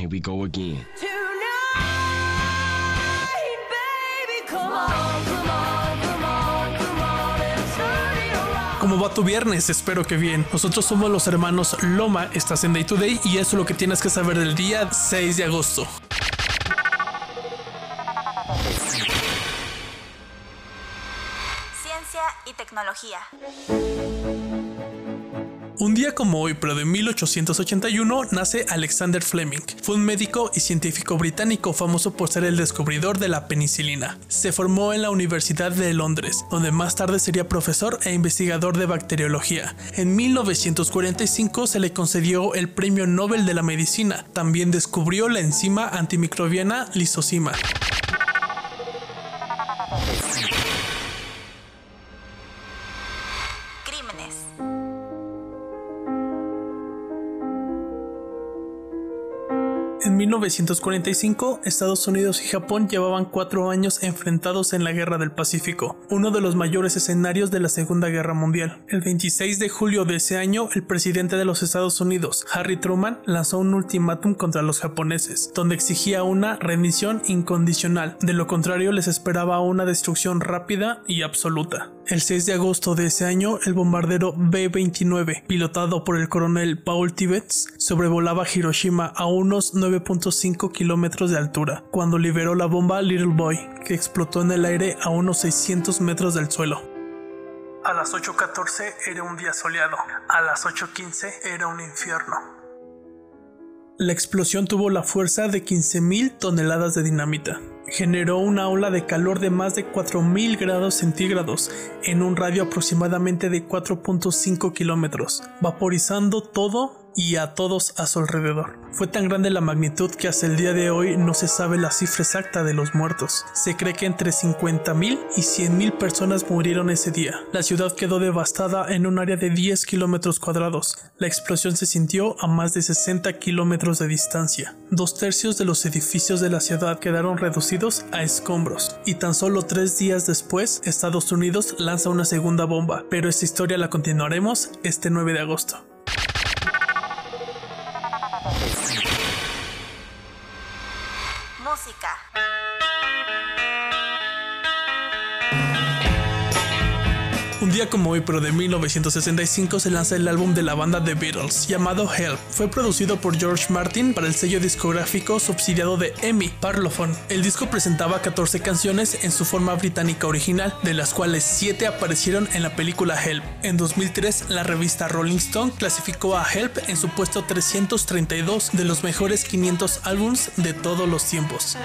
Here we go again. ¿Cómo va tu viernes? Espero que bien. Nosotros somos los hermanos Loma, estás en Day to Day y eso es lo que tienes que saber del día 6 de agosto. Ciencia y tecnología. Un día como hoy, pero de 1881, nace Alexander Fleming. Fue un médico y científico británico famoso por ser el descubridor de la penicilina. Se formó en la Universidad de Londres, donde más tarde sería profesor e investigador de bacteriología. En 1945 se le concedió el Premio Nobel de la Medicina. También descubrió la enzima antimicrobiana lisozima. En 1945, Estados Unidos y Japón llevaban cuatro años enfrentados en la Guerra del Pacífico, uno de los mayores escenarios de la Segunda Guerra Mundial. El 26 de julio de ese año, el presidente de los Estados Unidos, Harry Truman, lanzó un ultimátum contra los japoneses, donde exigía una rendición incondicional. De lo contrario, les esperaba una destrucción rápida y absoluta. El 6 de agosto de ese año, el bombardero B-29, pilotado por el coronel Paul Tibbets, sobrevolaba Hiroshima a unos 9.5 kilómetros de altura, cuando liberó la bomba Little Boy, que explotó en el aire a unos 600 metros del suelo. A las 8.14 era un día soleado, a las 8.15 era un infierno. La explosión tuvo la fuerza de 15.000 toneladas de dinamita. Generó una ola de calor de más de 4.000 grados centígrados en un radio aproximadamente de 4.5 kilómetros, vaporizando todo y a todos a su alrededor. Fue tan grande la magnitud que hasta el día de hoy no se sabe la cifra exacta de los muertos. Se cree que entre 50.000 y 100.000 personas murieron ese día. La ciudad quedó devastada en un área de 10 kilómetros cuadrados. La explosión se sintió a más de 60 kilómetros de distancia. Dos tercios de los edificios de la ciudad quedaron reducidos a escombros. Y tan solo tres días después, Estados Unidos lanza una segunda bomba. Pero esta historia la continuaremos este 9 de agosto. Música. Un día como hoy, pero de 1965, se lanza el álbum de la banda The Beatles, llamado Help. Fue producido por George Martin para el sello discográfico subsidiado de EMI, Parlophone. El disco presentaba 14 canciones en su forma británica original, de las cuales 7 aparecieron en la película Help. En 2003, la revista Rolling Stone clasificó a Help en su puesto 332 de los mejores 500 álbums de todos los tiempos.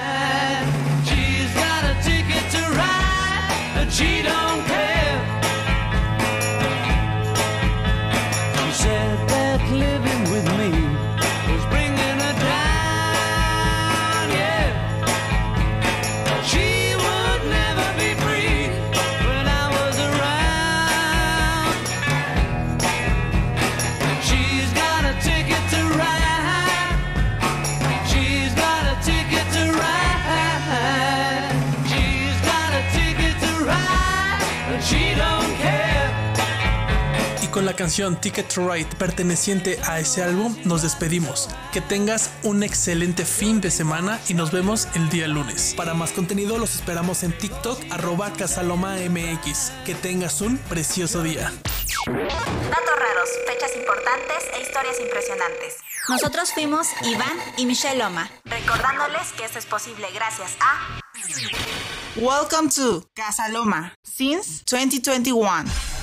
Con la canción Ticket to Ride perteneciente a ese álbum nos despedimos. Que tengas un excelente fin de semana y nos vemos el día lunes. Para más contenido los esperamos en TikTok arroba casalomamx. Que tengas un precioso día. Datos raros, fechas importantes e historias impresionantes. Nosotros fuimos Iván y Michelle Loma, recordándoles que esto es posible gracias a Welcome to Casa Loma since 2021.